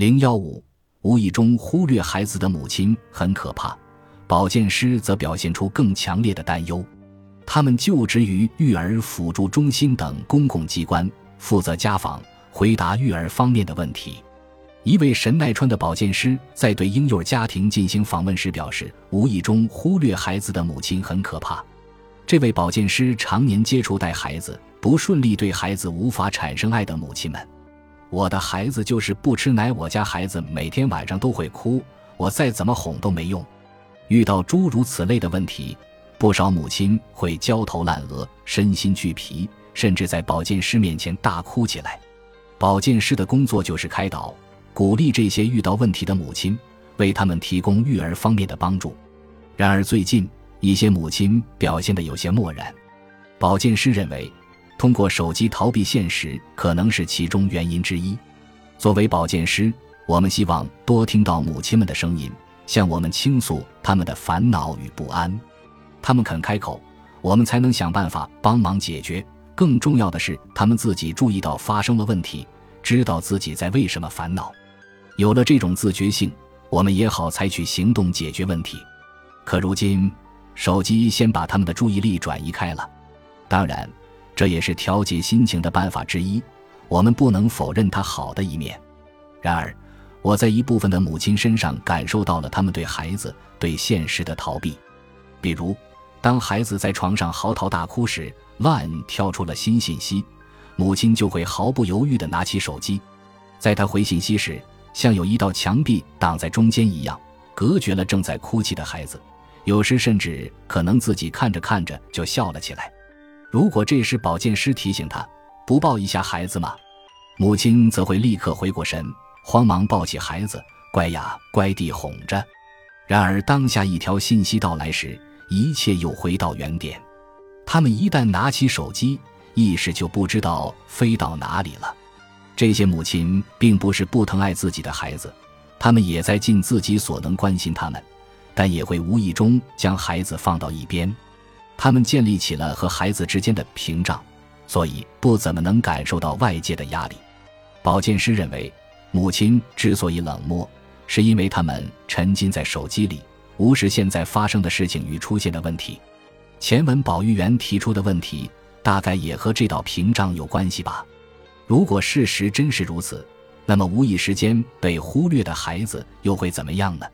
零幺五，无意中忽略孩子的母亲很可怕。保健师则表现出更强烈的担忧。他们就职于育儿辅助中心等公共机关，负责家访，回答育儿方面的问题。一位神奈川的保健师在对婴幼儿家庭进行访问时表示：“无意中忽略孩子的母亲很可怕。”这位保健师常年接触带孩子不顺利、对孩子无法产生爱的母亲们。我的孩子就是不吃奶，我家孩子每天晚上都会哭，我再怎么哄都没用。遇到诸如此类的问题，不少母亲会焦头烂额、身心俱疲，甚至在保健师面前大哭起来。保健师的工作就是开导。鼓励这些遇到问题的母亲，为他们提供育儿方面的帮助。然而，最近一些母亲表现得有些漠然。保健师认为，通过手机逃避现实可能是其中原因之一。作为保健师，我们希望多听到母亲们的声音，向我们倾诉他们的烦恼与不安。他们肯开口，我们才能想办法帮忙解决。更重要的是，他们自己注意到发生了问题，知道自己在为什么烦恼。有了这种自觉性，我们也好采取行动解决问题。可如今，手机先把他们的注意力转移开了。当然，这也是调节心情的办法之一。我们不能否认它好的一面。然而，我在一部分的母亲身上感受到了他们对孩子、对现实的逃避。比如，当孩子在床上嚎啕大哭时，LINE 跳出了新信息，母亲就会毫不犹豫地拿起手机，在他回信息时。像有一道墙壁挡在中间一样，隔绝了正在哭泣的孩子。有时甚至可能自己看着看着就笑了起来。如果这时保健师提醒他不抱一下孩子吗？母亲则会立刻回过神，慌忙抱起孩子，乖呀乖地哄着。然而当下一条信息到来时，一切又回到原点。他们一旦拿起手机，意识就不知道飞到哪里了。这些母亲并不是不疼爱自己的孩子，他们也在尽自己所能关心他们，但也会无意中将孩子放到一边。他们建立起了和孩子之间的屏障，所以不怎么能感受到外界的压力。保健师认为，母亲之所以冷漠，是因为他们沉浸在手机里，无视现在发生的事情与出现的问题。前文保育员提出的问题，大概也和这道屏障有关系吧。如果事实真是如此，那么无意时间被忽略的孩子又会怎么样呢？